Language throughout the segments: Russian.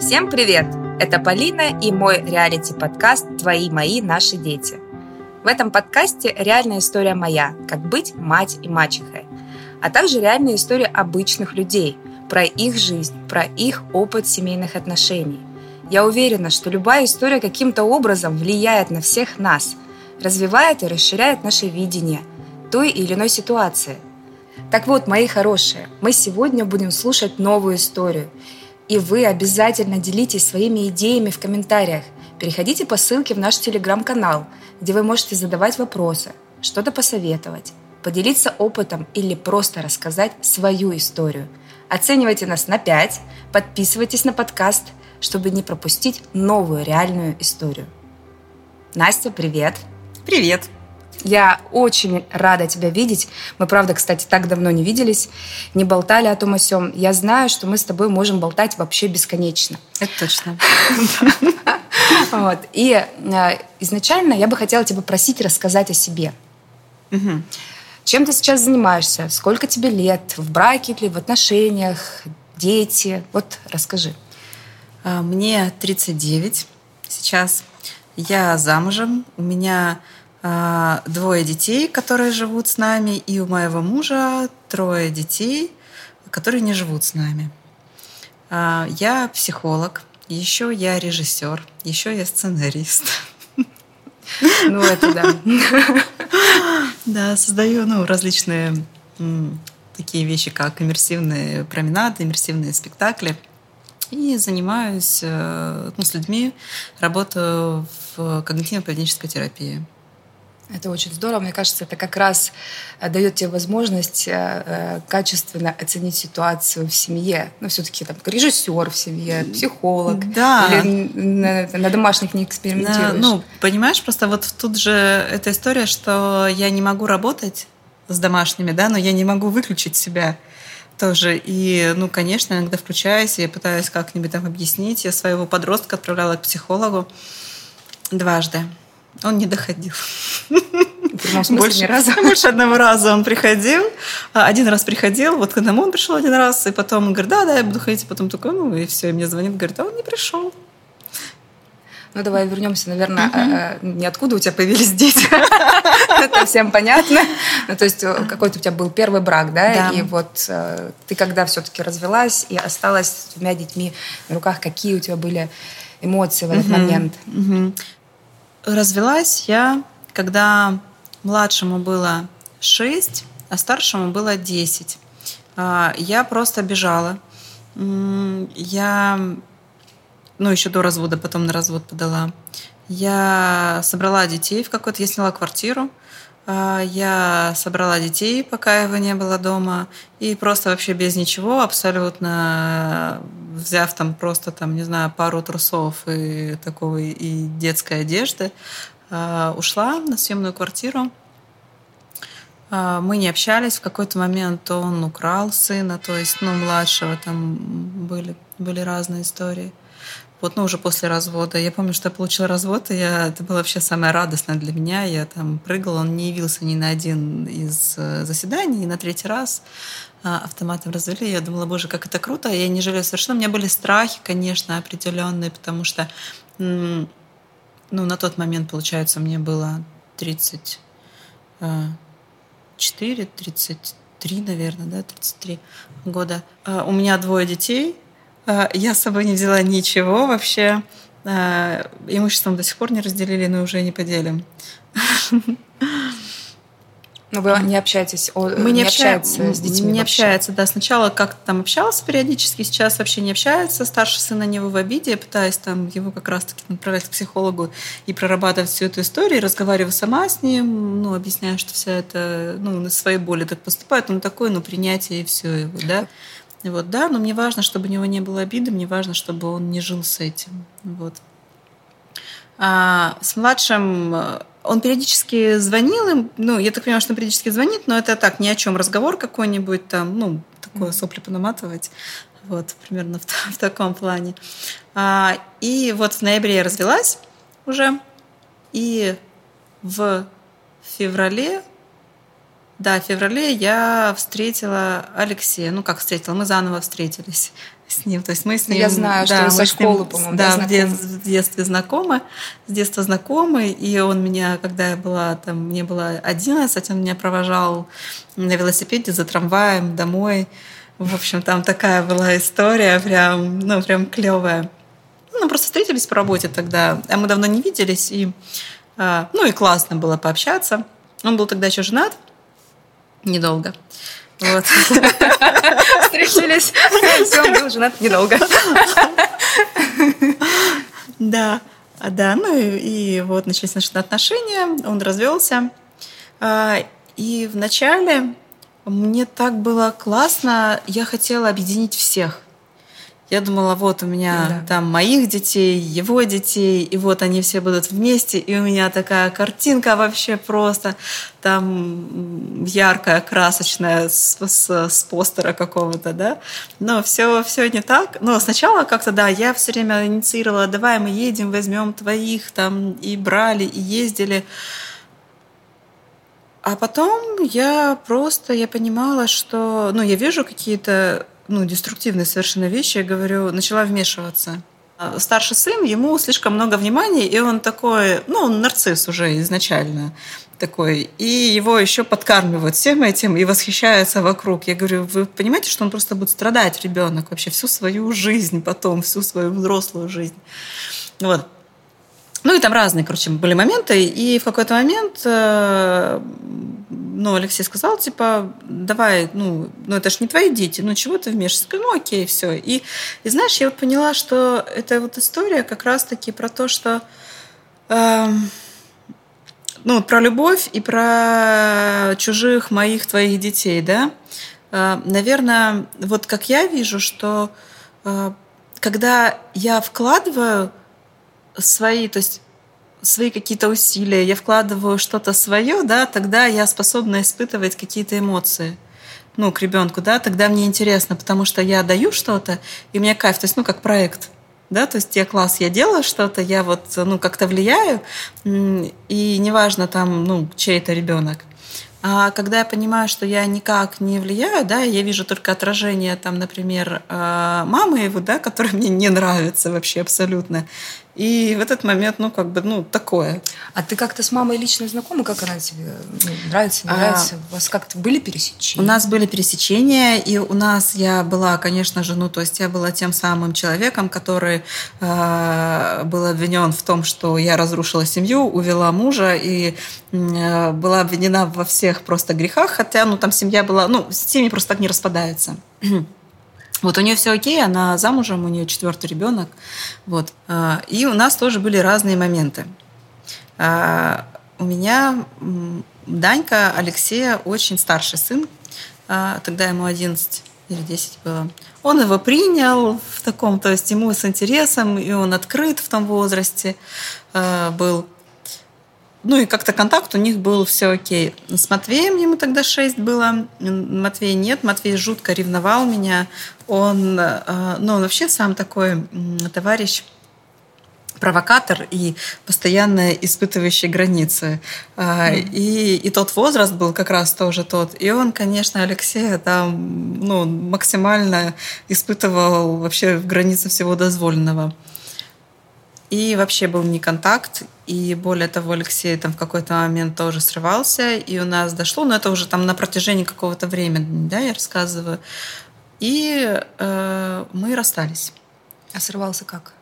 Всем привет! Это Полина и мой реалити-подкаст «Твои, мои, наши дети». В этом подкасте реальная история моя, как быть мать и мачехой, а также реальная история обычных людей, про их жизнь, про их опыт семейных отношений. Я уверена, что любая история каким-то образом влияет на всех нас, развивает и расширяет наше видение той или иной ситуации. Так вот, мои хорошие, мы сегодня будем слушать новую историю. И вы обязательно делитесь своими идеями в комментариях. Переходите по ссылке в наш телеграм-канал, где вы можете задавать вопросы, что-то посоветовать, поделиться опытом или просто рассказать свою историю. Оценивайте нас на 5, подписывайтесь на подкаст, чтобы не пропустить новую реальную историю. Настя, привет! Привет! Я очень рада тебя видеть. Мы, правда, кстати, так давно не виделись, не болтали о том о сём. Я знаю, что мы с тобой можем болтать вообще бесконечно. Это точно. И э, изначально я бы хотела тебя просить рассказать о себе. Чем ты сейчас занимаешься? Сколько тебе лет? В браке или в отношениях? Дети? Вот расскажи. А, мне 39 сейчас. Я замужем. У меня двое детей, которые живут с нами, и у моего мужа трое детей, которые не живут с нами. А, я психолог, еще я режиссер, еще я сценарист. Ну, это да. Да, создаю ну, различные такие вещи, как иммерсивные променады, иммерсивные спектакли. И занимаюсь э, ну, с людьми, работаю в когнитивно-поведенческой терапии. Это очень здорово. Мне кажется, это как раз э, дает тебе возможность э, э, качественно оценить ситуацию в семье. Ну, все-таки там режиссер в семье, психолог. Да. Или на, на домашних не экспериментируешь. Да, ну, понимаешь, просто вот тут же эта история, что я не могу работать с домашними, да, но я не могу выключить себя тоже. И, ну, конечно, иногда включаюсь, я пытаюсь как-нибудь там объяснить. Я своего подростка отправляла к психологу дважды. Он не доходил. больше, ни разу? Больше одного раза он приходил. А, один раз приходил, вот к одному он пришел один раз, и потом он говорит, да, да, я буду ходить. потом такой, ну, и все, и мне звонит, говорит, а он не пришел. Ну, давай вернемся, наверное, uh-huh. не откуда у тебя появились дети. Это всем понятно. Ну, то есть э, какой-то у тебя был первый брак, да? Да. И вот э, ты когда все-таки развелась и осталась с двумя детьми на руках, какие у тебя были эмоции в этот момент? Развелась я, когда младшему было 6, а старшему было 10. А, я просто бежала. Я, ну, еще до развода, потом на развод подала. Я собрала детей в какой-то, я сняла квартиру, я собрала детей, пока его не было дома, и просто вообще без ничего, абсолютно взяв там просто там, не знаю, пару трусов и такого и детской одежды, а, ушла на съемную квартиру. А, мы не общались. В какой-то момент он украл сына, то есть, ну, младшего, там были, были разные истории. Вот, ну, уже после развода. Я помню, что я получила развод, и я, это было вообще самое радостное для меня. Я там прыгала, он не явился ни на один из э, заседаний, и на третий раз а, автоматом развели. Я думала, боже, как это круто. Я не жалею совершенно. У меня были страхи, конечно, определенные, потому что, ну, на тот момент, получается, мне было 34, 33, наверное, да, 33 года. А, у меня двое детей – я с собой не взяла ничего вообще. А, имуществом до сих пор не разделили, но уже не поделим. Но вы не общаетесь, о, мы не, не общаемся с детьми. Не вообще. общается, да. Сначала как-то там общался периодически, сейчас вообще не общается. Старший сын на него в обиде, я пытаюсь там его как раз-таки направлять к психологу и прорабатывать всю эту историю, разговариваю сама с ним, ну, объясняю, что вся это, ну, на своей боли так поступает, он такой, ну, принятие и все его, да. Вот, да, но мне важно, чтобы у него не было обиды, мне важно, чтобы он не жил с этим. Вот. А с младшим э, он периодически звонил им, ну, я так понимаю, что он периодически звонит, но это так, ни о чем разговор какой-нибудь там, ну, такое сопли понаматывать. Вот, примерно в, в таком плане. А, и вот в ноябре я развелась уже, и в феврале да, в феврале я встретила Алексея. Ну, как встретила, мы заново встретились с ним. То есть мы с ним... Я знаю, да, что вы со школы, по-моему, да, да в, дет, в детстве знакомы. С детства знакомы. И он меня, когда я была там, мне было 11, он меня провожал на велосипеде за трамваем домой. В общем, там такая была история прям, ну, прям клевая. Ну, просто встретились по работе тогда, а мы давно не виделись, и, а, ну, и классно было пообщаться. Он был тогда еще женат, недолго. Вот. Встретились, все, он был женат недолго. Да, да, ну и, и вот начались наши отношения, он развелся. А, и вначале мне так было классно, я хотела объединить всех. Я думала, вот у меня да. там моих детей, его детей, и вот они все будут вместе, и у меня такая картинка вообще просто там яркая, красочная с, с, с постера какого-то, да. Но все, все не так. Но сначала как-то, да, я все время инициировала, давай мы едем, возьмем твоих там, и брали, и ездили. А потом я просто, я понимала, что, ну, я вижу какие-то, ну, деструктивные совершенно вещи, я говорю, начала вмешиваться. А старший сын, ему слишком много внимания, и он такой, ну, он нарцисс уже изначально такой, и его еще подкармливают всем этим и восхищаются вокруг. Я говорю, вы понимаете, что он просто будет страдать, ребенок, вообще всю свою жизнь потом, всю свою взрослую жизнь. Вот. Ну и там разные, короче, были моменты. И в какой-то момент, э, ну, Алексей сказал, типа, давай, ну, ну это ж не твои дети, ну чего ты вмешиваешься? Ну окей, все. И, и знаешь, я вот поняла, что эта вот история как раз-таки про то, что... Э, ну, про любовь и про чужих моих твоих детей, да. Э, наверное, вот как я вижу, что э, когда я вкладываю свои, то есть свои какие-то усилия, я вкладываю что-то свое, да, тогда я способна испытывать какие-то эмоции ну, к ребенку, да, тогда мне интересно, потому что я даю что-то, и мне кайф, то есть, ну, как проект, да, то есть я класс, я делаю что-то, я вот, ну, как-то влияю, и неважно там, ну, чей это ребенок. А когда я понимаю, что я никак не влияю, да, я вижу только отражение, там, например, а, мамы его, да, которая мне не нравится вообще абсолютно, и в этот момент, ну, как бы, ну, такое. А ты как-то с мамой лично знакома? Как она тебе ну, нравится, не а, нравится? У вас как-то были пересечения? У нас были пересечения, и у нас я была, конечно же, ну, то есть я была тем самым человеком, который э, был обвинен в том, что я разрушила семью, увела мужа и э, была обвинена во всех просто грехах, хотя, ну, там семья была, ну, семьи просто так не распадаются. Вот у нее все окей, она замужем, у нее четвертый ребенок. Вот. А, и у нас тоже были разные моменты. А, у меня Данька Алексея очень старший сын. А, тогда ему 11 или 10 было. Он его принял в таком, то есть ему с интересом, и он открыт в том возрасте был. Ну и как-то контакт у них был все окей. С Матвеем ему тогда 6 было. Матвей нет. Матвей жутко ревновал меня. Он, э, ну, он вообще сам такой товарищ провокатор и постоянно испытывающий границы. Mm. И, и тот возраст был как раз тоже тот. И он, конечно, Алексея там ну, максимально испытывал вообще границы всего дозволенного. И вообще был не контакт, и более того, Алексей там в какой-то момент тоже срывался, и у нас дошло, но это уже там на протяжении какого-то времени, да, я рассказываю. И э, мы расстались. А срывался как?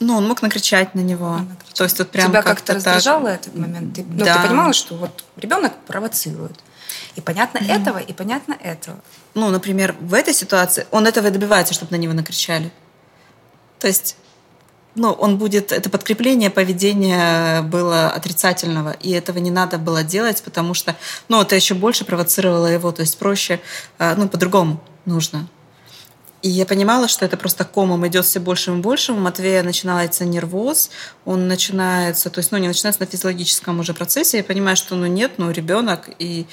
Ну, он мог накричать на него. накричать. То есть вот прям Тебя как-то раздражало так... этот момент? Ты, ну, да. ты понимала, что вот ребенок провоцирует. И понятно mm. этого, и понятно этого. Ну, например, в этой ситуации он этого и добивается, чтобы на него накричали. То есть ну, он будет, это подкрепление поведения было отрицательного, и этого не надо было делать, потому что, ну, это еще больше провоцировало его, то есть проще, а, ну, по-другому нужно. И я понимала, что это просто комом идет все большим и большим. У Матвея начинается нервоз, он начинается, то есть, ну, не начинается на физиологическом уже процессе. Я понимаю, что, ну, нет, ну, ребенок. И,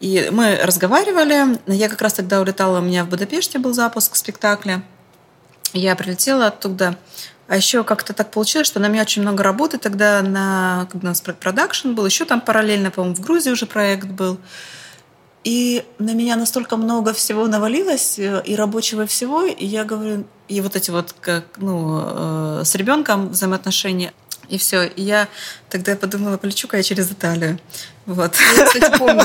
и мы разговаривали. Я как раз тогда улетала, у меня в Будапеште был запуск спектакля. Я прилетела оттуда. А еще как-то так получилось, что на меня очень много работы тогда на, когда у нас продакшн был, еще там параллельно, по-моему, в Грузии уже проект был. И на меня настолько много всего навалилось, э, и рабочего всего, и я говорю, и вот эти вот, как, ну, э, с ребенком взаимоотношения, и все. И я тогда подумала, полечу-ка я через Италию. Вот. Я, кстати, помню.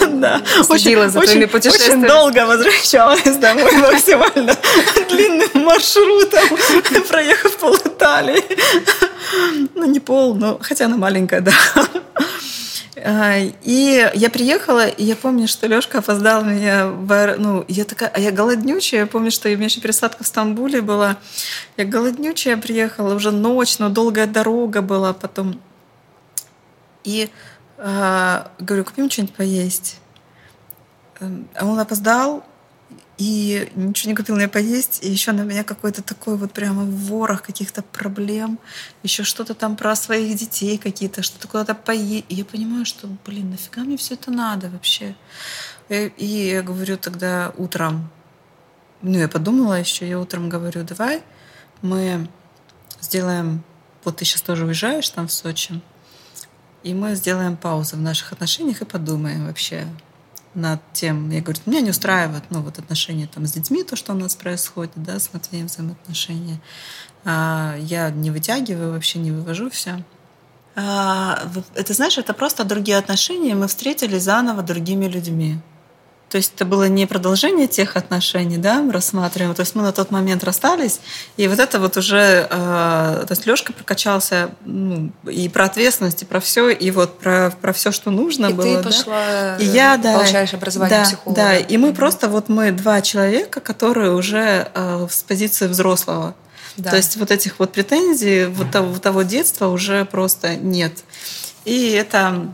Да. Следила за твоими путешествиями. Очень долго возвращалась домой максимально длинным маршрутом, проехав пол Италии. Ну, не пол, но хотя она маленькая, да. А, и я приехала, и я помню, что Лёшка опоздал меня в аэро... Ну, я такая, а я голоднючая. Я помню, что у меня еще пересадка в Стамбуле была. Я голоднючая приехала, уже ночь, но долгая дорога была потом. И э, говорю, купим что-нибудь поесть. Эм, а он опоздал, и ничего не купил мне поесть, и еще на меня какой-то такой вот прямо ворох каких-то проблем, еще что-то там про своих детей какие-то, что-то куда-то поесть. И я понимаю, что, блин, нафига мне все это надо вообще? И, и я говорю тогда утром, ну, я подумала еще, я утром говорю, давай мы сделаем, вот ты сейчас тоже уезжаешь там в Сочи, и мы сделаем паузу в наших отношениях и подумаем вообще, над тем, я говорю, меня не устраивает, ну, вот отношения там с детьми, то, что у нас происходит, да, с Матвеем взаимоотношения. А, я не вытягиваю, вообще не вывожу все. А, это, знаешь, это просто другие отношения, мы встретились заново другими людьми. То есть это было не продолжение тех отношений, да, мы рассматриваем. То есть мы на тот момент расстались, и вот это вот уже, э, то есть Лешка прокачался ну, и про ответственность, и про все, и вот про, про все, что нужно и было. ты да? пошла, и я, да, получаешь образование да, психолога. Да, и мы mm-hmm. просто вот мы два человека, которые уже э, с позиции взрослого. Да. То есть вот этих вот претензий, вот того, того детства уже просто нет. И это...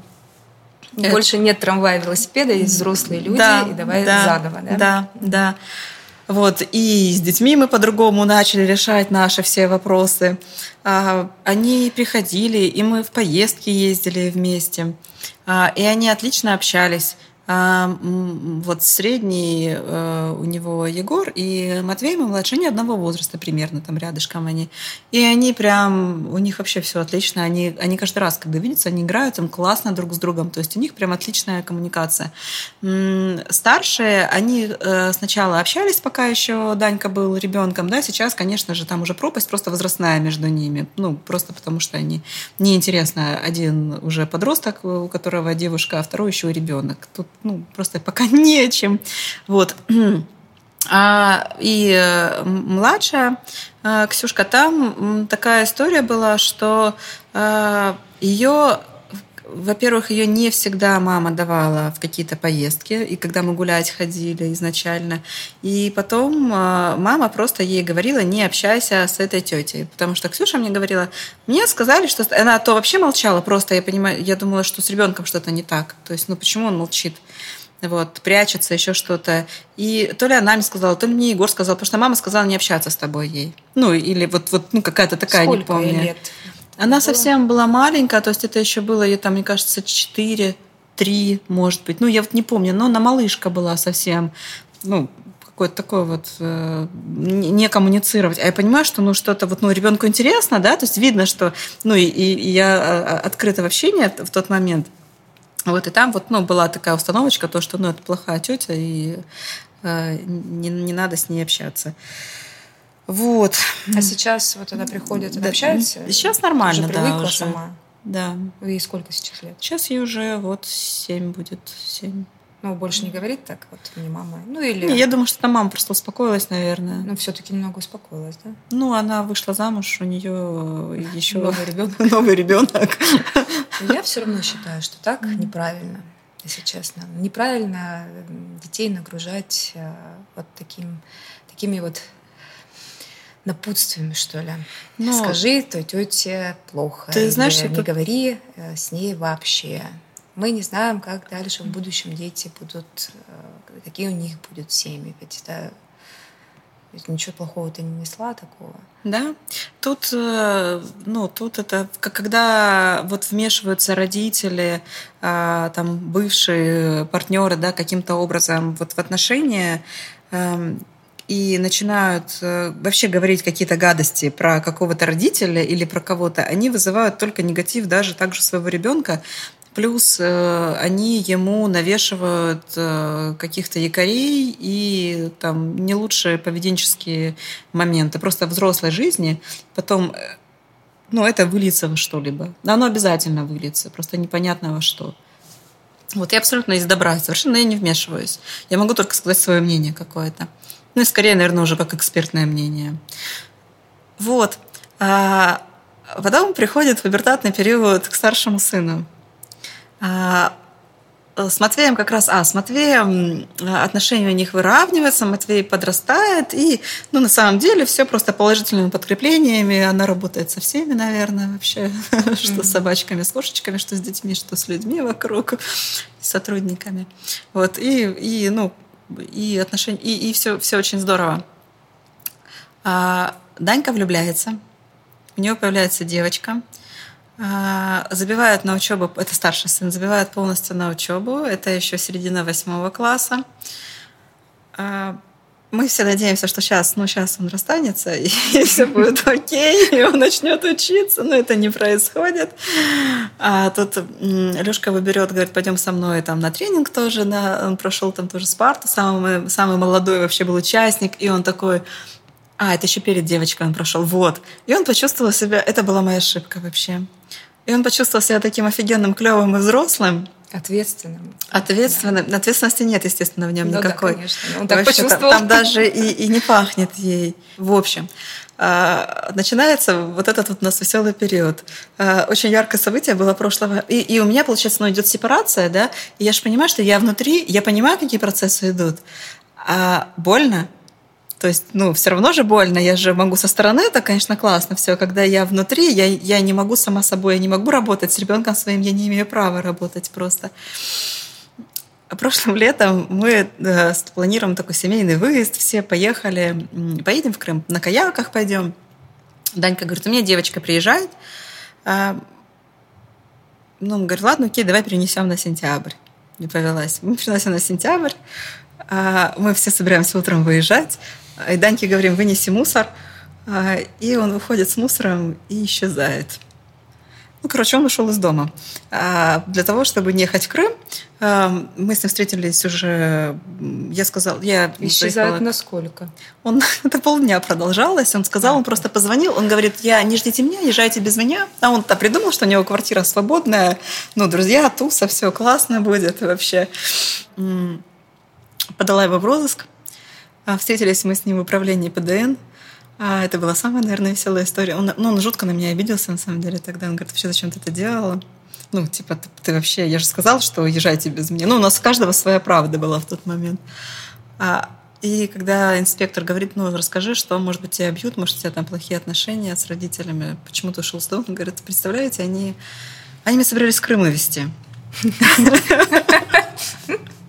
Больше нет трамвая, велосипеда, есть взрослые люди, да, и давай да, заново, да? Да, да. Вот, и с детьми мы по-другому начали решать наши все вопросы. А, они приходили, и мы в поездки ездили вместе. А, и они отлично общались. А, вот средний э, у него Егор и Матвей, мы младше, они одного возраста примерно, там рядышком они. И они прям, у них вообще все отлично. Они, они каждый раз, когда видятся, они играют им классно друг с другом. То есть у них прям отличная коммуникация. Старшие, они э, сначала общались, пока еще Данька был ребенком, да, сейчас, конечно же, там уже пропасть просто возрастная между ними. Ну, просто потому что они неинтересно. Один уже подросток, у которого девушка, а второй еще ребенок. Тут ну, просто пока нечем. Вот. А, и э, младшая э, Ксюшка, там такая история была, что э, ее во-первых, ее не всегда мама давала в какие-то поездки, и когда мы гулять ходили изначально. И потом мама просто ей говорила, не общайся с этой тетей. Потому что Ксюша мне говорила, мне сказали, что... Она то вообще молчала, просто я понимаю, я думала, что с ребенком что-то не так. То есть, ну почему он молчит? Вот, прячется, еще что-то. И то ли она мне сказала, то ли мне Егор сказал, потому что мама сказала не общаться с тобой ей. Ну, или вот, вот ну, какая-то такая, Сколько не помню. лет? Она было? совсем была маленькая, то есть это еще было, ей там, мне кажется, 4, 3, может быть. Ну, я вот не помню, но она малышка была совсем. Ну, какое-то такое вот э, не коммуницировать. А я понимаю, что ну что-то вот ну ребенку интересно, да, то есть видно, что ну и, и я а, открыта в общении в тот момент. Вот, и там вот, ну, была такая установочка, то, что, ну, это плохая тетя, и э, не, не надо с ней общаться. Вот. А сейчас вот она приходит, она да, общается? Сейчас нормально, уже да. уже. сама? Да. И сколько сейчас лет? Сейчас ей уже вот семь будет, семь. Ну, больше не говорит так, вот не мама. Ну, или... Не, я думаю, что там мама просто успокоилась, наверное. Ну, все-таки немного успокоилась, да? Ну, она вышла замуж, у нее еще новый ребенок. Новый ребенок. Я все равно считаю, что так неправильно, если честно. Неправильно детей нагружать э, вот таким, такими вот напутствиями, что ли. Но... Скажи той тете плохо. Ты знаешь, не тут... говори э, с ней вообще. Мы не знаем, как дальше в будущем дети будут, э, какие у них будут семьи. Ведь это ничего плохого ты не несла такого. Да. Тут, э, ну, тут это, когда вот вмешиваются родители, а, там, бывшие партнеры, да, каким-то образом вот в отношения, эм, и начинают э, вообще говорить какие-то гадости про какого-то родителя или про кого-то, они вызывают только негатив даже также своего ребенка, Плюс э, они ему навешивают э, каких-то якорей и там не лучшие поведенческие моменты. Просто взрослой жизни потом э, ну, это выльется во что-либо. Но оно обязательно выльется, просто непонятно во что. Вот я абсолютно из добра, совершенно я не вмешиваюсь. Я могу только сказать свое мнение какое-то. Ну и скорее, наверное, уже как экспертное мнение. Вот. А потом приходит пубертатный период к старшему сыну. А, с Матвеем как раз, а, с Матвеем отношения у них выравниваются, Матвей подрастает, и, ну, на самом деле, все просто положительными подкреплениями, она работает со всеми, наверное, вообще, что с собачками, с кошечками, что с детьми, что с людьми вокруг, с сотрудниками, вот, и, и ну, и отношения, и, и все, все очень здорово. А, Данька влюбляется, у него появляется девочка, а, забивают на учебу, это старший сын, забивают полностью на учебу, это еще середина восьмого класса. А, мы все надеемся, что сейчас, ну, сейчас он расстанется, и все будет окей, и он начнет учиться, но это не происходит. А тут Лешка выберет, говорит, пойдем со мной там на тренинг тоже, на, он прошел там тоже Спарту, самый, самый молодой вообще был участник, и он такой, а, это еще перед девочкой он прошел, вот. И он почувствовал себя, это была моя ошибка вообще. И он почувствовал себя таким офигенным, клевым и взрослым. Ответственным. Ответственным. Да. Ответственности нет, естественно, в нем ну, никакой. Да, конечно. Он так Вообще, почувствовал. Там, там даже и, и не пахнет ей. В общем, а, начинается вот этот вот у нас веселый период. А, очень яркое событие было прошлого. И, и у меня, получается, ну, идет сепарация, да, и я же понимаю, что я внутри, я понимаю, какие процессы идут. А больно, то есть, ну, все равно же больно. Я же могу со стороны, это, конечно, классно все. Когда я внутри, я, я не могу сама собой, я не могу работать с ребенком своим, я не имею права работать просто. Прошлым летом мы э, планируем такой семейный выезд, все поехали, поедем в Крым, на каяках пойдем. Данька говорит, у меня девочка приезжает. А, ну, он говорит, ладно, окей, давай перенесем на сентябрь. Не повелась. Мы переносим на сентябрь. А, мы все собираемся утром выезжать. И Даньке говорим, вынеси мусор. А, и он выходит с мусором и исчезает. Ну, короче, он ушел из дома. А для того, чтобы не ехать в Крым, а, мы с ним встретились уже, я сказал, я... Исчезает на сколько? Он, это полдня продолжалось. Он сказал, а. он просто позвонил, он говорит, я, не ждите меня, езжайте без меня. А он-то придумал, что у него квартира свободная, ну, друзья, туса, все классно будет вообще. Подала его в розыск. А, встретились мы с ним в управлении ПДН. А, это была самая, наверное, веселая история. Он, ну, он жутко на меня обиделся, на самом деле, тогда. Он говорит, вообще, зачем ты это делала? Ну, типа, ты, ты вообще... Я же сказал, что езжайте без меня. Ну, у нас у каждого своя правда была в тот момент. А, и когда инспектор говорит, ну, расскажи, что, может быть, тебя бьют, может, у тебя там плохие отношения с родителями, почему ты ушел с дома? Он говорит, представляете, они, они меня собирались с Крыма везти.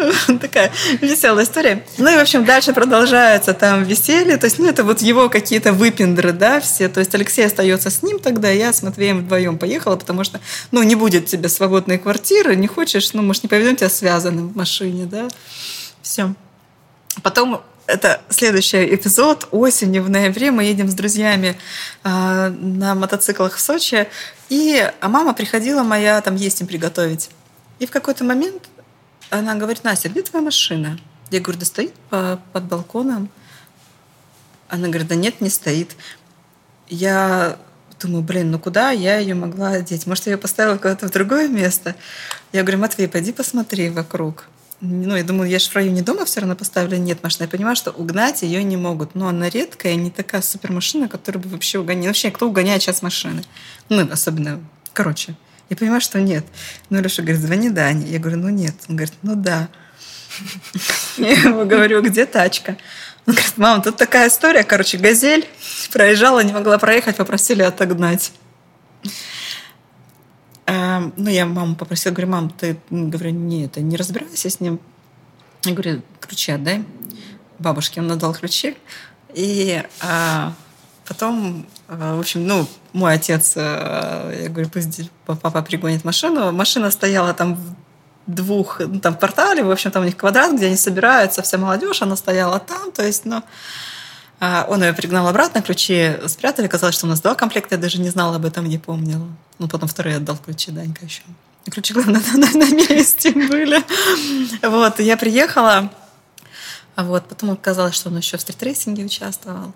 Такая веселая история. Ну и, в общем, дальше продолжается там веселье. То есть, ну, это вот его какие-то выпендры, да, все. То есть Алексей остается с ним тогда, я с Матвеем вдвоем поехала, потому что, ну, не будет тебе свободной квартиры, не хочешь, ну, может, не поведем тебя связанным в машине, да. Все. Потом это следующий эпизод. Осенью, в ноябре мы едем с друзьями э, на мотоциклах в Сочи. И а мама приходила моя там есть им приготовить. И в какой-то момент она говорит, Настя, где твоя машина? Я говорю, да стоит по, под балконом. Она говорит, да нет, не стоит. Я думаю, блин, ну куда я ее могла одеть? Может, я ее поставила куда-то в другое место? Я говорю, Матвей, пойди посмотри вокруг. Ну, я думаю, я же в районе дома все равно поставила нет машины. Я понимаю, что угнать ее не могут. Но она редкая, не такая супер машина, которая бы вообще угоняла. Вообще, кто угоняет сейчас машины? Ну, особенно, короче. Я понимаю, что нет. Ну, Леша говорит, звони Дане. Я говорю, ну нет. Он говорит, ну да. Я ему говорю, где тачка? Он говорит, мама, тут такая история, короче, газель проезжала, не могла проехать, попросили отогнать. А, ну, я маму попросила, говорю, мам, ты, говорю, не, это, не разбирайся с ним. Я говорю, ключи отдай бабушке. Он надал ключи. И а, потом, а, в общем, ну, мой отец, э, я говорю, пусть папа пригонит машину. Машина стояла там в двух, ну, там в квартале, в общем, там у них квадрат, где они собираются, вся молодежь, она стояла там, то есть, ну, А он ее пригнал обратно, ключи спрятали. Казалось, что у нас два комплекта. Я даже не знала об этом, не помнила. Ну, потом вторые отдал ключи Данька еще. ключи, главное, на, на, на месте были. Вот, я приехала. А вот, потом оказалось, что он еще в стритрейсинге участвовал.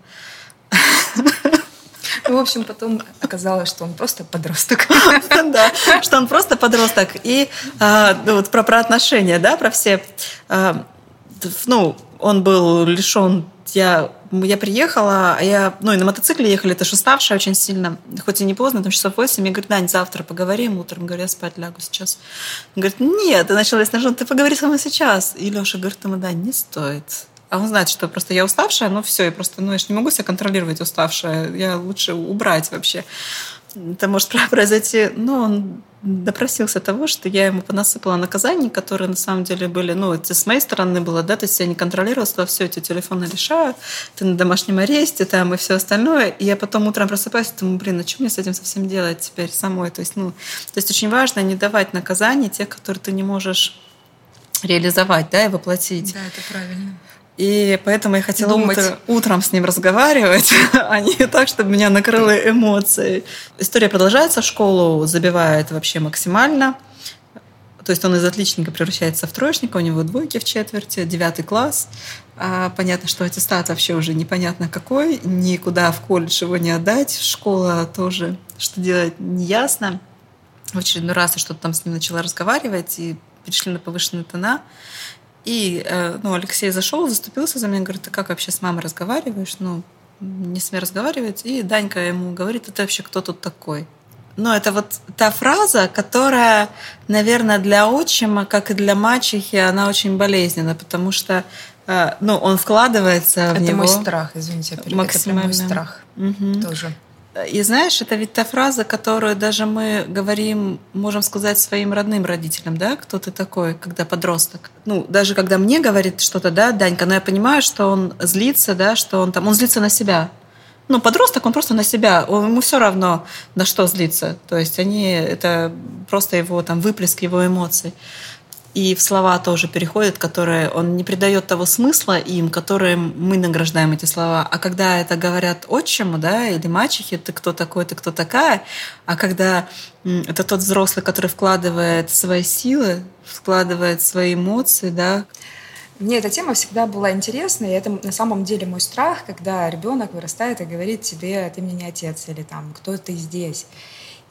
Ну, в общем, потом оказалось, что он просто подросток. Да, что он просто подросток. И а, ну, вот про, отношения, да, про все. А, ну, он был лишен я, я приехала, а я, ну, и на мотоцикле ехали, это уставшая очень сильно, хоть и не поздно, там часов 8, я говорю, Дань, завтра поговорим утром, говорю, я спать лягу сейчас. Он говорит, нет, и началась нажать, ты поговори со мной сейчас. И Леша говорит, ему, Дань, не стоит. А он знает, что просто я уставшая, ну все, и просто, ну, я же не могу себя контролировать уставшая, я лучше убрать вообще. Это может произойти, ну, он допросился того, что я ему понасыпала наказаний, которые на самом деле были, ну, это с моей стороны было, да, то есть я не контролировала, сказала, все, эти телефоны лишаю, ты на домашнем аресте, там, и все остальное. И я потом утром просыпаюсь думаю, блин, а что мне с этим совсем делать теперь самой? То есть, ну, то есть очень важно не давать наказаний тех, которые ты не можешь реализовать, да, и воплотить. Да, это правильно. И поэтому я хотела Думать. утро, утром с ним разговаривать, а не так, чтобы меня накрыло эмоции. История продолжается, школу забивает вообще максимально. То есть он из отличника превращается в троечника, у него двойки в четверти, девятый класс. А понятно, что аттестат вообще уже непонятно какой, никуда в колледж его не отдать, школа тоже, что делать, не ясно. В очередной раз я что-то там с ним начала разговаривать, и перешли на повышенные тона. И э, ну, Алексей зашел, заступился за меня, говорит, ты как вообще с мамой разговариваешь? Ну, не смей разговаривать. И Данька ему говорит, это вообще кто тут такой? Ну, это вот та фраза, которая, наверное, для отчима, как и для мачехи, она очень болезненна, потому что э, ну, он вкладывается это в него. Это мой страх, извините, максимально. Это мой страх угу. тоже. И знаешь, это ведь та фраза, которую даже мы говорим, можем сказать своим родным родителям, да, кто ты такой, когда подросток. Ну, даже когда мне говорит что-то, да, Данька, но я понимаю, что он злится, да, что он там, он злится на себя. Ну, подросток, он просто на себя, он, ему все равно, на что злиться. То есть они, это просто его там выплеск его эмоций и в слова тоже переходит, которые он не придает того смысла им, которым мы награждаем эти слова. А когда это говорят отчиму, да, или мачехе, ты кто такой, ты кто такая, а когда это тот взрослый, который вкладывает свои силы, вкладывает свои эмоции, да, мне эта тема всегда была интересна, и это на самом деле мой страх, когда ребенок вырастает и говорит тебе, ты мне не отец, или там, кто ты здесь.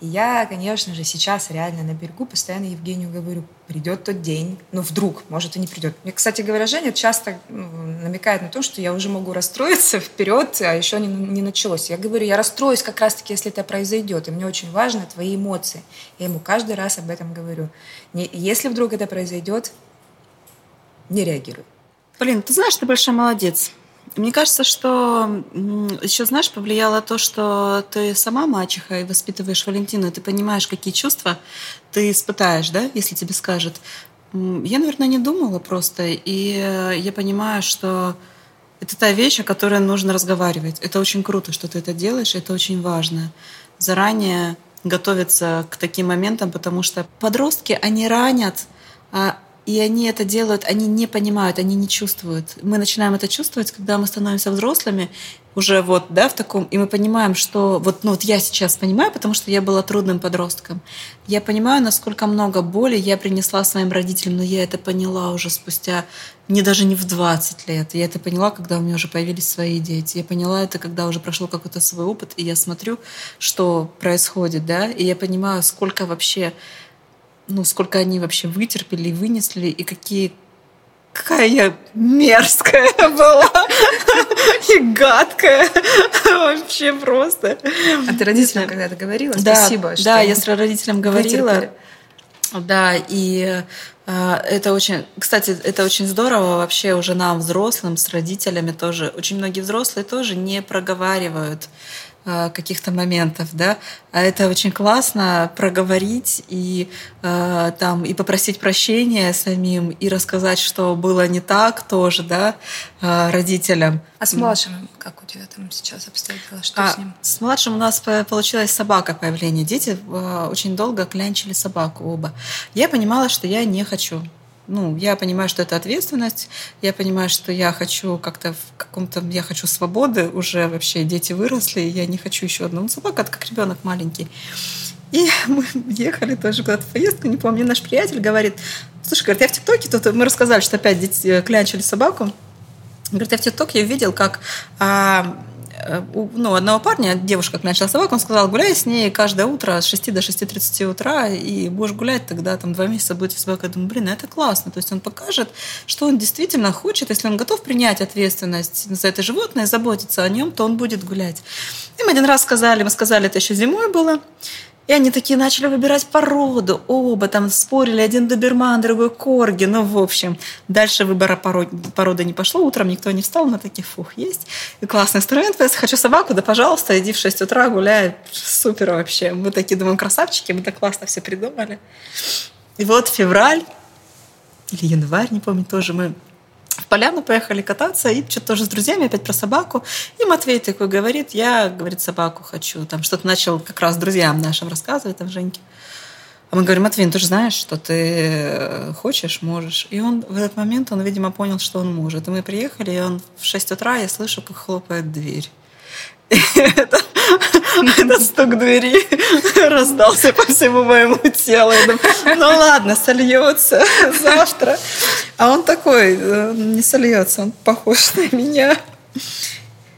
И я, конечно же, сейчас реально на берегу постоянно Евгению говорю, придет тот день, ну вдруг, может и не придет. Мне, кстати говоря, Женя часто ну, намекает на то, что я уже могу расстроиться вперед, а еще не, не началось. Я говорю, я расстроюсь как раз-таки, если это произойдет, и мне очень важны твои эмоции. Я ему каждый раз об этом говорю. Не, если вдруг это произойдет, не реагируй. Блин, ты знаешь, ты большой молодец. Мне кажется, что еще, знаешь, повлияло то, что ты сама мачеха и воспитываешь Валентину, и ты понимаешь, какие чувства ты испытаешь, да, если тебе скажут. Я, наверное, не думала просто, и я понимаю, что это та вещь, о которой нужно разговаривать. Это очень круто, что ты это делаешь, это очень важно. Заранее готовиться к таким моментам, потому что подростки, они ранят, а и они это делают, они не понимают, они не чувствуют. Мы начинаем это чувствовать, когда мы становимся взрослыми, уже вот, да, в таком, и мы понимаем, что вот, ну, вот я сейчас понимаю, потому что я была трудным подростком. Я понимаю, насколько много боли я принесла своим родителям, но я это поняла уже спустя, не даже не в 20 лет. Я это поняла, когда у меня уже появились свои дети. Я поняла это, когда уже прошел какой-то свой опыт, и я смотрю, что происходит, да, и я понимаю, сколько вообще ну, сколько они вообще вытерпели и вынесли, и какие какая я мерзкая была и гадкая вообще просто. А ты родителям когда-то говорила? Да, Спасибо. Да, я с родителям говорила. Вытерпели. Да, и э, это очень, кстати, это очень здорово вообще уже нам, взрослым, с родителями тоже. Очень многие взрослые тоже не проговаривают каких-то моментов, да, а это очень классно проговорить и э, там и попросить прощения самим и рассказать, что было не так тоже, да, э, родителям. А с младшим как у тебя там сейчас обстоят дела? Что а, с ним? С младшим у нас получилась собака появление. Дети э, очень долго клянчили собаку оба. Я понимала, что я не хочу ну, я понимаю, что это ответственность, я понимаю, что я хочу как-то в каком-то, я хочу свободы, уже вообще дети выросли, я не хочу еще одну. Ну, собака, как ребенок маленький. И мы ехали тоже куда-то в поездку, не помню, наш приятель говорит, слушай, говорит, я в ТикТоке, тут мы рассказали, что опять дети э, клянчили собаку, говорит, я в ТикТоке видел, как а, Э, ну, одного парня, девушка начала собаку, он сказал, гуляй с ней каждое утро с 6 до 6.30 утра, и будешь гулять, тогда там два месяца будет собака. Я думаю, блин, это классно. То есть он покажет, что он действительно хочет, если он готов принять ответственность за это животное, заботиться о нем, то он будет гулять. Им один раз сказали, мы сказали, это еще зимой было, и они такие начали выбирать породу. Оба там спорили. Один доберман, другой корги. Ну, в общем, дальше выбора породы не пошло. Утром никто не встал. Мы такие, фух, есть. И классный инструмент. Если хочу собаку, да, пожалуйста, иди в 6 утра, гуляй. Супер вообще. Мы такие думаем, красавчики, мы так классно все придумали. И вот февраль или январь, не помню, тоже мы поляну поехали кататься, и что-то тоже с друзьями, опять про собаку. И Матвей такой говорит, я, говорит, собаку хочу. Там что-то начал как раз друзьям нашим рассказывать, там, Женьке. А мы говорим, Матвей, ну ты же знаешь, что ты э, хочешь, можешь. И он в этот момент, он, видимо, понял, что он может. И мы приехали, и он в 6 утра, я слышу, как хлопает дверь. Это, этот стук двери раздался по всему моему телу. Ну ладно, сольется завтра. А он такой, э, не сольется, он похож на меня.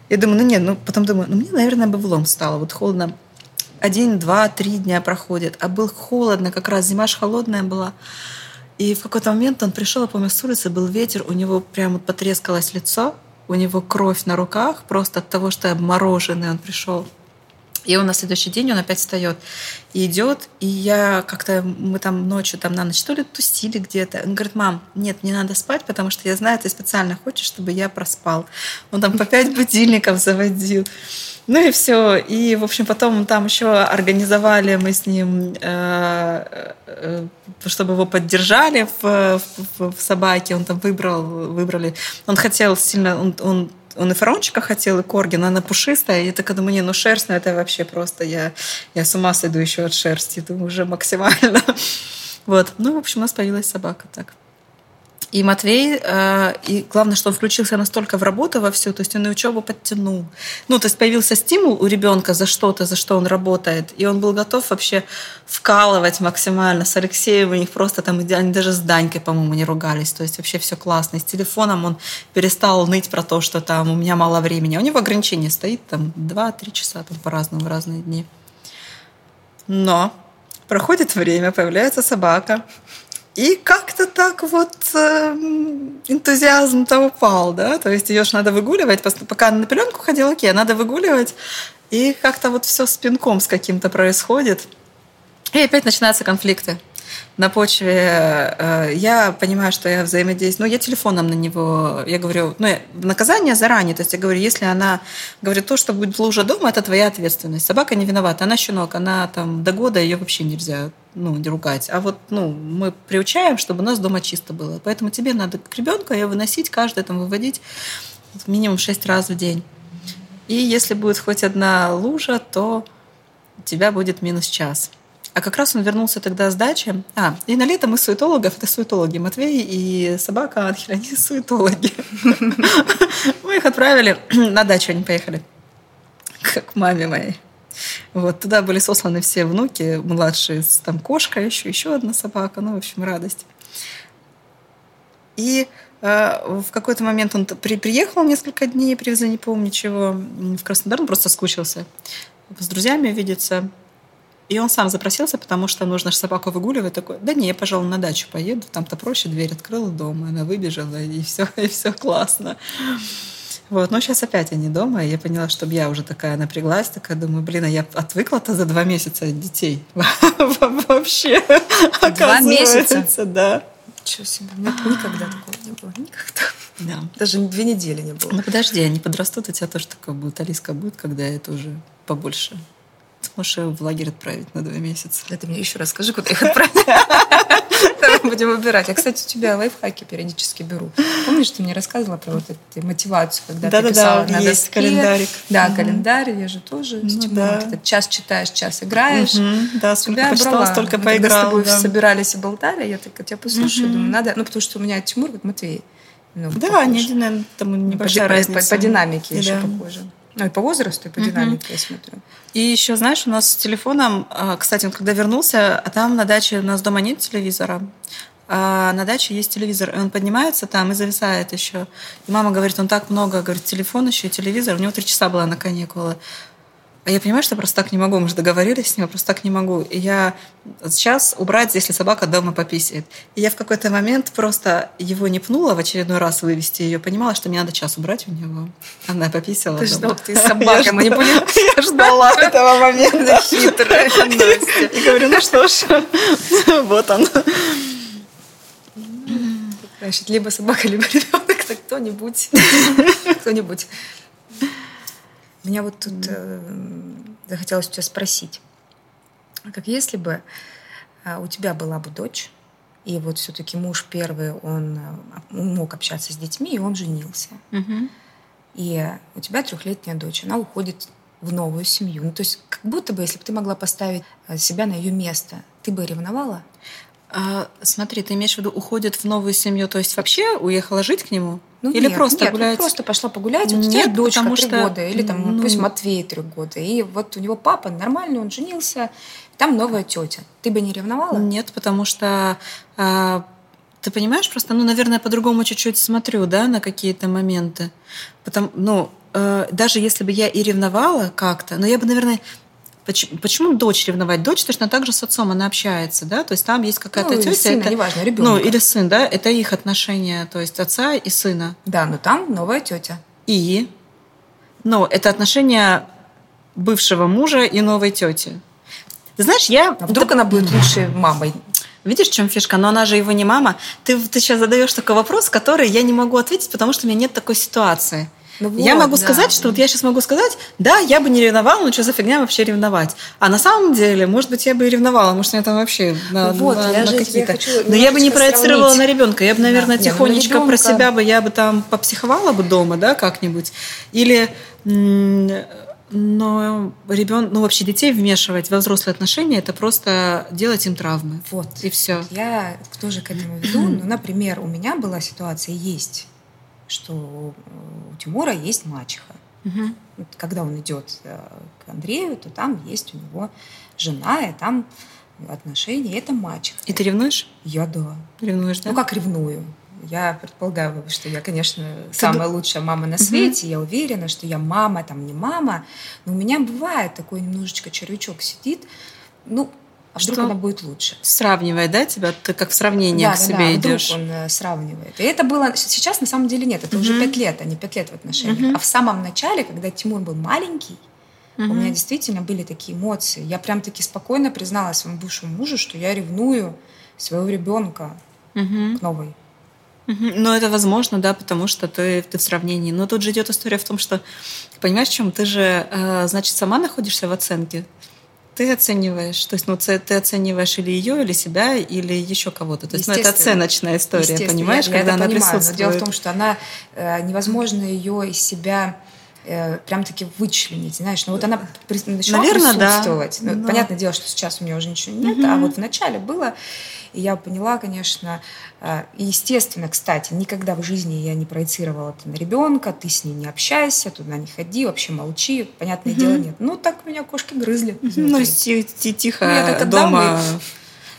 Я думаю, ну нет, ну потом думаю, ну мне, наверное, бы влом стало. Вот холодно. Один, два, три дня проходит. А был холодно, как раз зима ж холодная была. И в какой-то момент он пришел, я помню, с улицы был ветер, у него прямо потрескалось лицо, у него кровь на руках, просто от того, что обмороженный он пришел. И он на следующий день, он опять встает и идет, и я как-то, мы там ночью, там на ночь, то ли тусили где-то. Он говорит, мам, нет, мне надо спать, потому что я знаю, ты специально хочешь, чтобы я проспал. Он там по пять будильников заводил. Ну и все. И, в общем, потом там еще организовали мы с ним, э, э, чтобы его поддержали в, в, в собаке. Он там выбрал, выбрали. Он хотел сильно, он, он он и фарончика хотел, и корги, но она пушистая. Я так думаю, не, ну шерсть, ну это вообще просто, я, я с ума сойду еще от шерсти, думаю, уже максимально. Вот. Ну, в общем, у нас появилась собака так. И Матвей, э, и главное, что он включился настолько в работу во всю, то есть он и учебу подтянул. Ну, то есть появился стимул у ребенка за что-то, за что он работает, и он был готов вообще вкалывать максимально. С Алексеем у них просто там, они даже с Данькой, по-моему, не ругались, то есть вообще все классно. И с телефоном он перестал ныть про то, что там у меня мало времени. У него ограничение стоит там 2-3 часа там по-разному в разные дни. Но проходит время, появляется собака, и как-то так вот э, энтузиазм-то упал, да, то есть ее же надо выгуливать, пока на пеленку ходила, окей, надо выгуливать, и как-то вот все с пинком с каким-то происходит. И опять начинаются конфликты на почве, э, я понимаю, что я взаимодействую, ну, я телефоном на него, я говорю, ну, наказание заранее, то есть я говорю, если она говорит то, что будет лужа дома, это твоя ответственность. Собака не виновата, она щенок, она там до года ее вообще нельзя ну, не ругать. А вот ну, мы приучаем, чтобы у нас дома чисто было. Поэтому тебе надо к ребенку ее выносить, каждый там выводить минимум 6 раз в день. И если будет хоть одна лужа, то у тебя будет минус час. А как раз он вернулся тогда с дачи. А, и на лето мы суетологов, это суетологи Матвей и собака Анхель, они суетологи. Мы их отправили на дачу, они поехали к маме моей. Вот, туда были сосланы все внуки, младшие, там кошка еще, еще одна собака, ну, в общем, радость. И э, в какой-то момент он при, приехал несколько дней, привезли, не помню чего, в Краснодар, он просто скучился. С друзьями видеться. И он сам запросился, потому что нужно же собаку выгуливать. Такой, да не, я, пожалуй, на дачу поеду, там-то проще, дверь открыла дома, она выбежала, и все, и все классно. Вот, но сейчас опять они дома, и я поняла, что я уже такая напряглась, такая думаю, блин, а я отвыкла-то за два месяца от детей. Вообще, Два месяца? Да. Ничего себе, у меня никогда такого не было, никогда. Да. Даже две недели не было. Ну подожди, они подрастут, у тебя тоже такое будет. Алиска будет, когда это уже побольше. Ты можешь в лагерь отправить на два месяца. Это мне еще расскажи, куда их отправить. Будем выбирать. Я, кстати, у тебя лайфхаки периодически беру. Помнишь, ты мне рассказывала про вот эту мотивацию, когда да, ты писала да, на есть доске. календарик. Да, угу. календарь, я же тоже ну, с Тимуром. Да. Час читаешь, час играешь. Угу. Да, сколько тебя почитала, брала. столько поиграл. Когда с тобой да. собирались и болтали, я так тебя послушаю, угу. думаю, надо... Ну, потому что у меня Тимур, как Матвей. Ну, да, похож. они, наверное, там небольшая по, разница. По, по динамике да. еще похоже. Ну и по возрасту, и по динамике, uh-huh. я смотрю. И еще, знаешь, у нас с телефоном, а, кстати, он когда вернулся, а там на даче у нас дома нет телевизора, а на даче есть телевизор, и он поднимается там и зависает еще. И мама говорит, он так много, говорит, телефон еще, телевизор. У него три часа была на каникулы. А я понимаю, что я просто так не могу. Мы же договорились с ним, я просто так не могу. И я сейчас убрать, если собака дома пописает. И я в какой-то момент просто его не пнула в очередной раз вывести ее. Понимала, что мне надо час убрать у него. Она пописала. Ты что, ты собака манипулируешь? Я ждала этого момента. Хитрая Настя. И говорю, ну что ж, вот он. Значит, либо собака, либо ребенок, кто-нибудь. Кто-нибудь. Меня вот тут э, захотелось у тебя спросить. Как если бы э, у тебя была бы дочь, и вот все-таки муж первый, он э, мог общаться с детьми, и он женился. Угу. И у тебя трехлетняя дочь, она уходит в новую семью. Ну, то есть как будто бы, если бы ты могла поставить э, себя на ее место, ты бы ревновала? А, смотри, ты имеешь в виду уходит в новую семью, то есть вообще уехала жить к нему? Ну, или нет, просто нет, гулять? просто пошла погулять. У тебя нет, дочка три что... года, или там, ну... пусть Матвей три года. И вот у него папа нормальный, он женился, там новая тетя. Ты бы не ревновала? Нет, потому что а, ты понимаешь, просто, ну, наверное, по-другому чуть-чуть смотрю, да, на какие-то моменты. Потому, ну, э, даже если бы я и ревновала как-то, но я бы, наверное, Почему, почему дочь ревновать? Дочь точно так же с отцом она общается, да, то есть там есть какая-то ну, тетя, сына, это, неважно, ребенка. ну или сын, да, это их отношения, то есть отца и сына. Да, но там новая тетя. И, ну, это отношения бывшего мужа и новой тети. Ты знаешь, я... А вдруг она будет лучшей мамой? Видишь, в чем фишка? Но она же его не мама. Ты, ты сейчас задаешь такой вопрос, который я не могу ответить, потому что у меня нет такой ситуации. Ну вот, я могу да. сказать, что вот я сейчас могу сказать, да, я бы не ревновала, но что за фигня вообще ревновать? А на самом деле, может быть, я бы и ревновала, может, меня там вообще на, ну вот, на, я на какие-то. Хочу но я бы не проецировала сравнить. на ребенка. Я бы, наверное, да. тихонечко ну, про себя бы, я бы там попсиховала бы дома, да, как-нибудь. Или но ребенок, ну вообще детей вмешивать во взрослые отношения, это просто делать им травмы. Вот. И все. Я тоже к этому веду. Ну, например, у меня была ситуация, есть что у Тимура есть мачеха. Угу. Вот, когда он идет э, к Андрею, то там есть у него жена, и там отношения, это мачеха. И ты ревнуешь? Я да. Ревнуешь, да? Ну, как ревную. Я предполагаю, что я, конечно, ты самая лучшая мама на свете. Угу. Я уверена, что я мама, там не мама. Но у меня бывает такой немножечко червячок сидит. Ну, а вдруг что? она будет лучше. Сравнивает, да, тебя? Ты как в сравнение да, к себе да, идешь. Вдруг он э, сравнивает. И это было сейчас на самом деле нет, это угу. уже пять лет, а не пять лет в отношениях. Угу. А в самом начале, когда Тимур был маленький, угу. у меня действительно были такие эмоции. Я прям таки спокойно призналась своему бывшему мужу, что я ревную своего ребенка угу. к новой. Ну, это возможно, да, потому что ты, ты в сравнении. Но тут же идет история в том, что, понимаешь, в чем? Ты же, э, значит, сама находишься в оценке ты оцениваешь, то есть, ну, ты оцениваешь или ее, или себя, или еще кого-то. То есть, ну, это оценочная история, понимаешь, я, когда я она понимаю, присутствует. Но дело в том, что она э, невозможно ее из себя э, прям-таки вычленить, знаешь, ну вот она начала Наверное, присутствовать. Да. Ну, да. Понятное дело, что сейчас у меня уже ничего нет, угу. а вот в начале было, и я поняла, конечно, э, естественно, кстати, никогда в жизни я не проецировала это на ребенка, ты с ней не общайся, туда не ходи, вообще молчи, понятное угу. дело, нет. Ну, так меня кошки грызли. Ну, тихо ну, дома...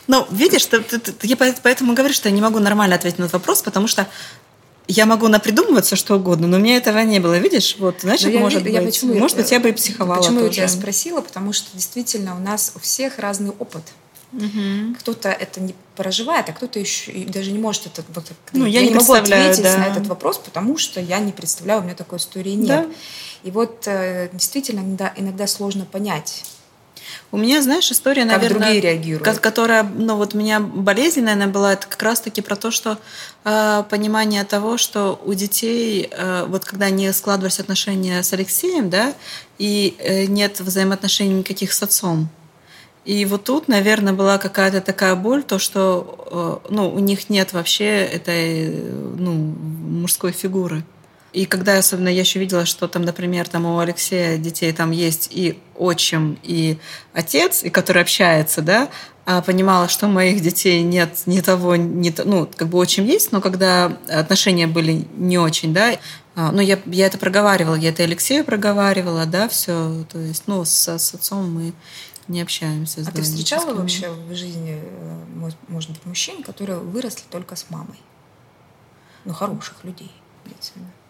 Ну, видишь, ты, ты, ты, я поэтому говорю, что я не могу нормально ответить на этот вопрос, потому что я могу напридумываться что угодно, но у меня этого не было, видишь? Вот, значит, я, может я, быть. Почему, может быть, я бы и психовала Почему тоже. я тебя спросила? Потому что действительно у нас у всех разный опыт. Угу. Кто-то это не проживает, а кто-то еще и даже не может это. Вот, ну, я, я не, могу ответить да. на этот вопрос, потому что я не представляю, у меня такой истории нет. Да. И вот э, действительно иногда, иногда сложно понять. У меня, знаешь, история, как наверное, другие реагируют. которая, ну вот меня болезненная она была, это как раз-таки про то, что э, понимание того, что у детей, э, вот когда не складывались отношения с Алексеем, да, и э, нет взаимоотношений никаких с отцом, И вот тут, наверное, была какая-то такая боль, то, что э, ну, у них нет вообще этой ну, мужской фигуры. И когда особенно я еще видела, что там, например, там у Алексея детей там есть и отчим, и отец, и который общается, да, а понимала, что у моих детей нет ни того, ни то, ну, как бы отчим есть, но когда отношения были не очень, да, а, ну, я, я это проговаривала, я это Алексею проговаривала, да, все, то есть, ну, с, с отцом мы не общаемся. А ты встречала вообще в жизни, э, может быть, мужчин, которые выросли только с мамой? Ну, хороших людей, в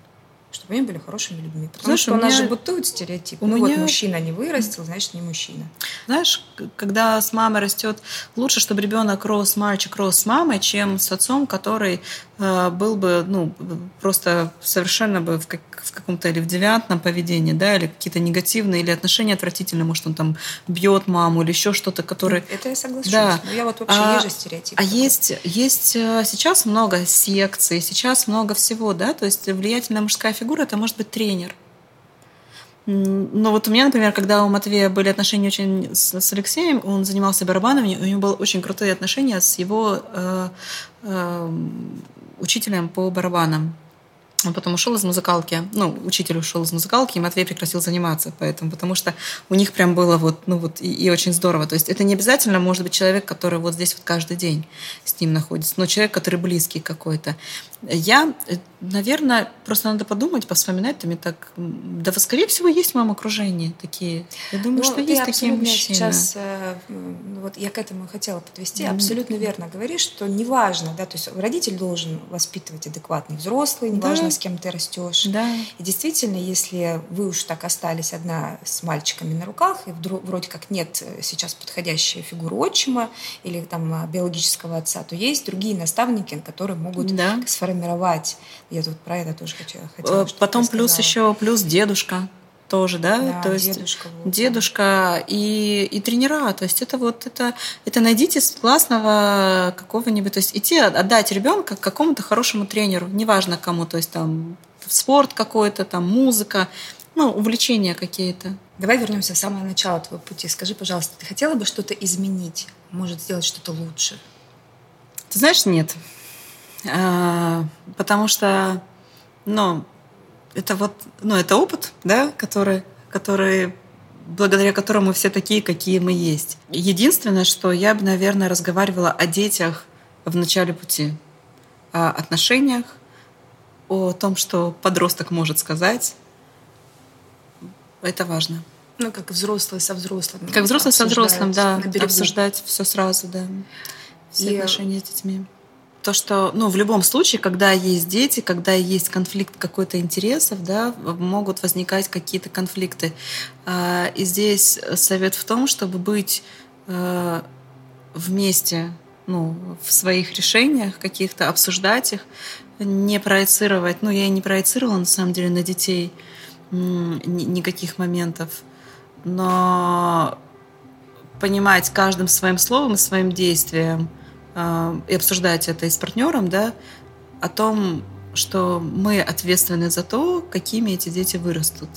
чтобы они были хорошими людьми. Потому Знаешь, что у, меня... нас же бытует стереотип. У ну меня... вот мужчина не вырастил, значит, не мужчина. Знаешь, когда с мамой растет, лучше, чтобы ребенок рос, мальчик рос с мамой, чем с отцом, который был бы, ну, просто совершенно бы в, как, в каком-то или в девиантном поведении, да, или какие-то негативные, или отношения отвратительные, может, он там бьет маму или еще что-то, которое... Это я соглашусь. Да. Но я вот вообще а, же стереотип. А есть, есть э, сейчас много секций, сейчас много всего, да, то есть влиятельная мужская фигура фигура это может быть тренер. Но вот у меня, например, когда у Матвея были отношения очень с, с Алексеем, он занимался барабанами, у него были очень крутые отношения с его э, э, учителем по барабанам. Он потом ушел из музыкалки, ну, учитель ушел из музыкалки, и Матвей прекратил заниматься поэтому, потому что у них прям было вот, ну вот, и, и очень здорово. То есть это не обязательно может быть человек, который вот здесь вот каждый день с ним находится, но человек, который близкий какой-то. Я, наверное, просто надо подумать, поспоминать, там и так, да, скорее всего, есть в моем окружении такие. Я думаю, ну, что есть такие мужчины. Сейчас, э, вот я к этому хотела подвести, mm-hmm. абсолютно верно говоришь, что неважно, да, то есть родитель должен воспитывать адекватный взрослый, неважно, да. с кем ты растешь. Да. И действительно, если вы уж так остались одна с мальчиками на руках, и вдруг, вроде как нет сейчас подходящей фигуры отчима или там биологического отца, то есть другие наставники, которые могут да. сформировать формировать. Я тут про это тоже хочу, хотела. Э, потом плюс еще плюс дедушка тоже, да, да то есть дедушка, вот, дедушка и, и тренера, то есть это вот это это найдите классного какого-нибудь, то есть идти отдать ребенка какому-то хорошему тренеру, неважно кому, то есть там спорт какой-то, там музыка, ну увлечения какие-то. Давай вернемся в самое начало твоего пути. Скажи, пожалуйста, ты хотела бы что-то изменить, может сделать что-то лучше? Ты знаешь, нет. А, потому что, ну, это вот, ну, это опыт, да, который, который благодаря которому мы все такие, какие мы есть. Единственное, что я бы, наверное, разговаривала о детях в начале пути, о отношениях, о том, что подросток может сказать. Это важно. Ну, как взрослый со взрослым. Как взрослый со взрослым, да. Обсуждать все сразу, да. Все И... отношения с детьми то, что, ну, в любом случае, когда есть дети, когда есть конфликт какой-то интересов, да, могут возникать какие-то конфликты. А, и здесь совет в том, чтобы быть э, вместе, ну, в своих решениях каких-то, обсуждать их, не проецировать, ну, я и не проецировала, на самом деле, на детей никаких моментов, но понимать каждым своим словом и своим действием, и обсуждать это и с партнером, да, о том, что мы ответственны за то, какими эти дети вырастут.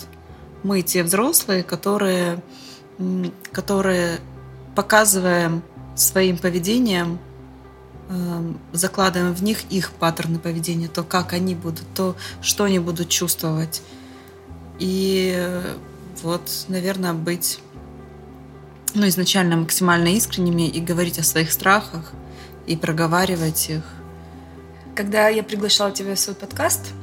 Мы те взрослые, которые, которые показываем своим поведением, закладываем в них их паттерны поведения, то, как они будут, то, что они будут чувствовать. И вот, наверное, быть ну, изначально максимально искренними и говорить о своих страхах, и проговаривать их. Когда я приглашала тебя в свой подкаст,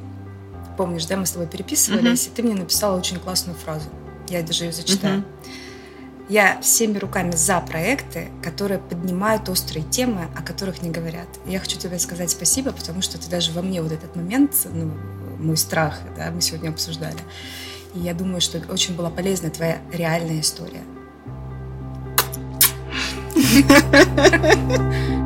помнишь, да, мы с тобой переписывались, uh-huh. и ты мне написала очень классную фразу. Я даже ее зачитаю. Uh-huh. Я всеми руками за проекты, которые поднимают острые темы, о которых не говорят. Я хочу тебе сказать спасибо, потому что ты даже во мне вот этот момент, ну, мой страх, да, мы сегодня обсуждали. И я думаю, что очень была полезна твоя реальная история.